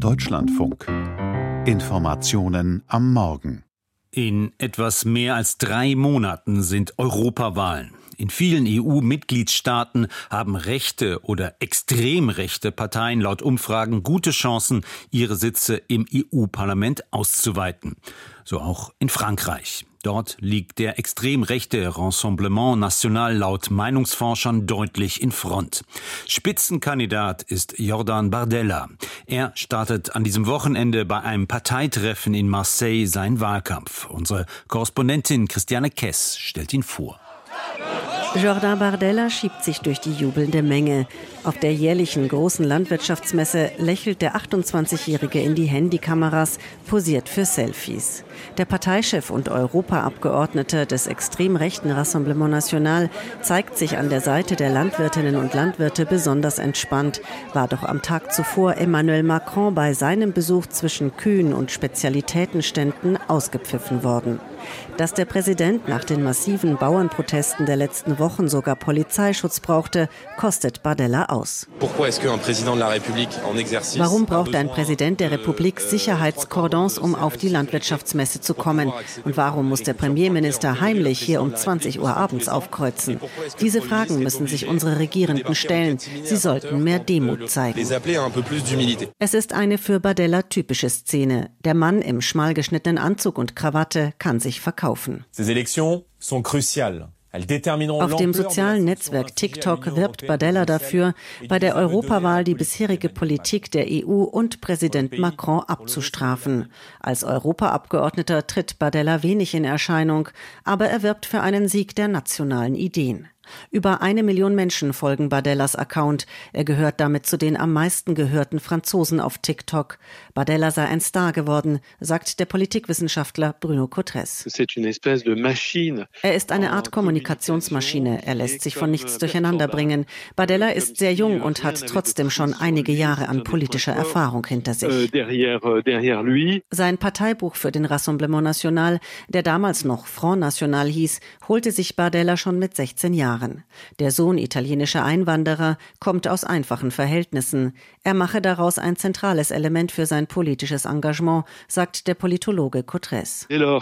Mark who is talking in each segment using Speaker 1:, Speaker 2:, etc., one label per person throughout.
Speaker 1: Deutschlandfunk. Informationen am Morgen.
Speaker 2: In etwas mehr als drei Monaten sind Europawahlen. In vielen EU-Mitgliedstaaten haben rechte oder extrem rechte Parteien laut Umfragen gute Chancen, ihre Sitze im EU-Parlament auszuweiten. So auch in Frankreich. Dort liegt der extrem rechte Rassemblement National laut Meinungsforschern deutlich in Front. Spitzenkandidat ist Jordan Bardella. Er startet an diesem Wochenende bei einem Parteitreffen in Marseille seinen Wahlkampf. Unsere Korrespondentin Christiane Kess stellt ihn vor.
Speaker 3: Jordan Bardella schiebt sich durch die jubelnde Menge. Auf der jährlichen großen Landwirtschaftsmesse lächelt der 28-Jährige in die Handykameras, posiert für Selfies. Der Parteichef und Europaabgeordnete des extrem rechten Rassemblement National zeigt sich an der Seite der Landwirtinnen und Landwirte besonders entspannt, war doch am Tag zuvor Emmanuel Macron bei seinem Besuch zwischen Kühen und Spezialitätenständen ausgepfiffen worden. Dass der Präsident nach den massiven Bauernprotesten der letzten Wochen sogar Polizeischutz brauchte, kostet Bardella aus. Warum braucht ein Präsident der Republik Sicherheitskordons, um auf die Landwirtschaftsmesse zu kommen? Und warum muss der Premierminister heimlich hier um 20 Uhr abends aufkreuzen? Diese Fragen müssen sich unsere Regierenden stellen. Sie sollten mehr Demut zeigen. Es ist eine für Bardella typische Szene. Der Mann im schmal geschnittenen Anzug und Krawatte kann sich verkaufen.
Speaker 4: Ces élections sont cruciales.
Speaker 3: Auf dem sozialen Netzwerk TikTok wirbt Bardella dafür, bei der Europawahl die bisherige Politik der EU und Präsident Macron abzustrafen. Als Europaabgeordneter tritt Bardella wenig in Erscheinung, aber er wirbt für einen Sieg der nationalen Ideen. Über eine Million Menschen folgen Bardellas Account. Er gehört damit zu den am meisten gehörten Franzosen auf TikTok. Bardella sei ein Star geworden, sagt der Politikwissenschaftler Bruno Cotres. Er ist eine Art Kommunikationsmaschine. Er lässt sich von nichts durcheinanderbringen. Bardella ist sehr jung und hat trotzdem schon einige Jahre an politischer Erfahrung hinter sich. Sein Parteibuch für den Rassemblement National, der damals noch Front National hieß, holte sich Bardella schon mit 16 Jahren. Jahren. Der Sohn italienischer Einwanderer kommt aus einfachen Verhältnissen. Er mache daraus ein zentrales Element für sein politisches Engagement, sagt der Politologe Cotres.
Speaker 5: Euh,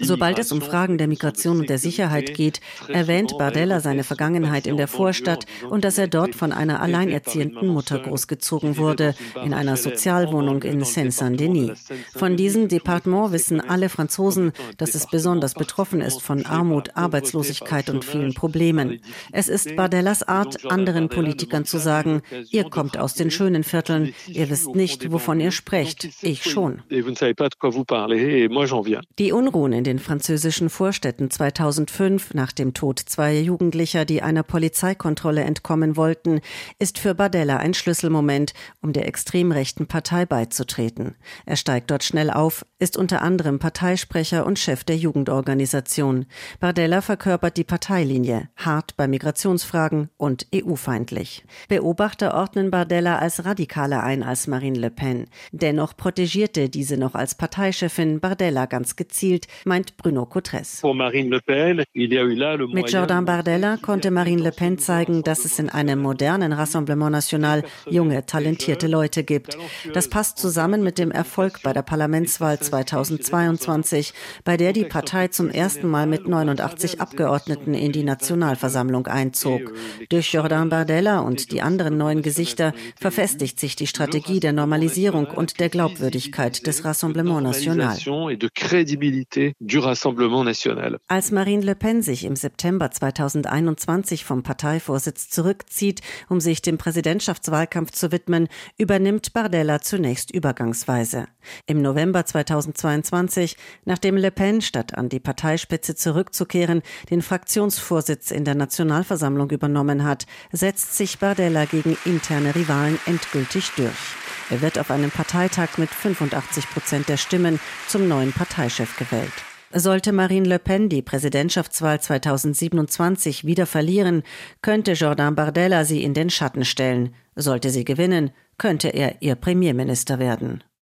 Speaker 3: Sobald es um Fragen der Migration und der Sicherheit geht, erwähnt Bardella seine Vergangenheit in der Vorstadt und dass er dort von einer alleinerziehenden Mutter großgezogen wurde, in einer Sozialwohnung in Seine-Saint-Denis. Von diesem Departement wissen alle Franzosen, dass es besonders betroffen ist von Armut, Arbeitslosigkeit, Ungerechtigkeit und vielen Problemen. Es ist Bardellas Art, anderen Politikern zu sagen, ihr kommt aus den schönen Vierteln, ihr wisst nicht, wovon ihr sprecht, ich schon. Die Unruhen in den französischen Vorstädten 2005 nach dem Tod zweier Jugendlicher, die einer Polizeikontrolle entkommen wollten, ist für Bardella ein Schlüsselmoment, um der extrem rechten Partei beizutreten. Er steigt dort schnell auf, ist unter anderem Parteisprecher und Chef der Jugendorganisation. Bardella verkörpert verkörpert die Parteilinie, hart bei Migrationsfragen und EU-feindlich. Beobachter ordnen Bardella als radikaler ein als Marine Le Pen. Dennoch protegierte diese noch als Parteichefin Bardella ganz gezielt, meint Bruno Cotres. Mit Jordan Bardella konnte Marine Le Pen zeigen, dass es in einem modernen Rassemblement National junge, talentierte Leute gibt. Das passt zusammen mit dem Erfolg bei der Parlamentswahl 2022, bei der die Partei zum ersten Mal mit 89 Abgeordneten Abgeordneten in die Nationalversammlung einzog. Durch Jordan Bardella und die anderen neuen Gesichter verfestigt sich die Strategie der Normalisierung und der Glaubwürdigkeit des Rassemblement National. Als Marine Le Pen sich im September 2021 vom Parteivorsitz zurückzieht, um sich dem Präsidentschaftswahlkampf zu widmen, übernimmt Bardella zunächst übergangsweise. Im November 2022, nachdem Le Pen statt an die Parteispitze zurückzukehren, den Fraktionsvorsitz in der Nationalversammlung übernommen hat, setzt sich Bardella gegen interne Rivalen endgültig durch. Er wird auf einem Parteitag mit 85 Prozent der Stimmen zum neuen Parteichef gewählt. Sollte Marine Le Pen die Präsidentschaftswahl 2027 wieder verlieren, könnte Jordan Bardella sie in den Schatten stellen. Sollte sie gewinnen, könnte er ihr Premierminister werden.